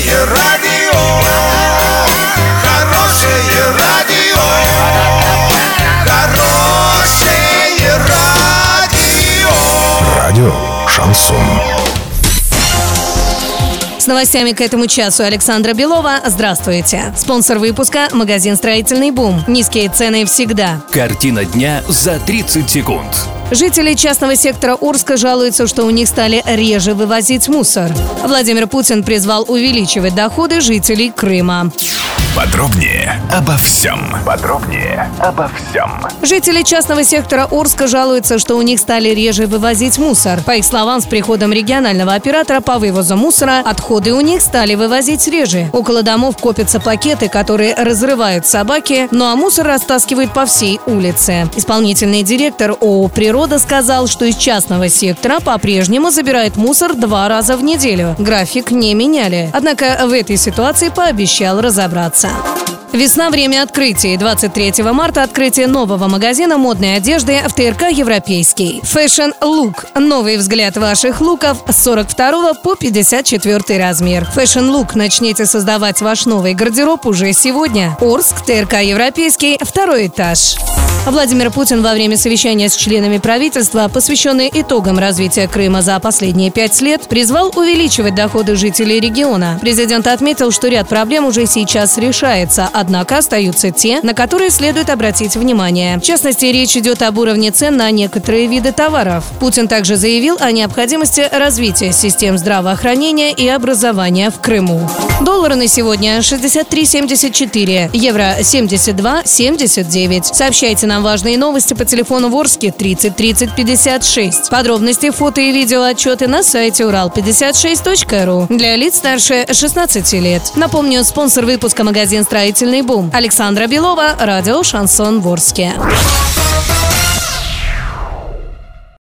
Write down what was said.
Хорошее радио, хорошее радио, хорошее радио. Радио Шансон. С новостями к этому часу Александра Белова. Здравствуйте. Спонсор выпуска – магазин «Строительный бум». Низкие цены всегда. Картина дня за 30 секунд. Жители частного сектора Орска жалуются, что у них стали реже вывозить мусор. Владимир Путин призвал увеличивать доходы жителей Крыма. Подробнее обо всем. Подробнее обо всем. Жители частного сектора Орска жалуются, что у них стали реже вывозить мусор. По их словам, с приходом регионального оператора по вывозу мусора отходы у них стали вывозить реже. Около домов копятся пакеты, которые разрывают собаки, ну а мусор растаскивают по всей улице. Исполнительный директор ООО «Природа» сказал, что из частного сектора по-прежнему забирает мусор два раза в неделю. График не меняли. Однако в этой ситуации пообещал разобраться. Весна – время открытий. 23 марта – открытие нового магазина модной одежды в ТРК «Европейский». Fashion Look – новый взгляд ваших луков с 42 по 54 размер. Fashion Look – начните создавать ваш новый гардероб уже сегодня. Орск, ТРК «Европейский», второй этаж. Владимир Путин во время совещания с членами правительства, посвященной итогам развития Крыма за последние пять лет, призвал увеличивать доходы жителей региона. Президент отметил, что ряд проблем уже сейчас решается, однако остаются те, на которые следует обратить внимание. В частности, речь идет об уровне цен на некоторые виды товаров. Путин также заявил о необходимости развития систем здравоохранения и образования в Крыму. Доллары на сегодня 63,74, евро 72,79. Сообщайте нам важные новости по телефону Ворске 30 30 56. Подробности, фото и видео отчеты на сайте урал56.ру для лиц старше 16 лет. Напомню, спонсор выпуска магазин «Строительный бум». Александра Белова, радио «Шансон Ворске».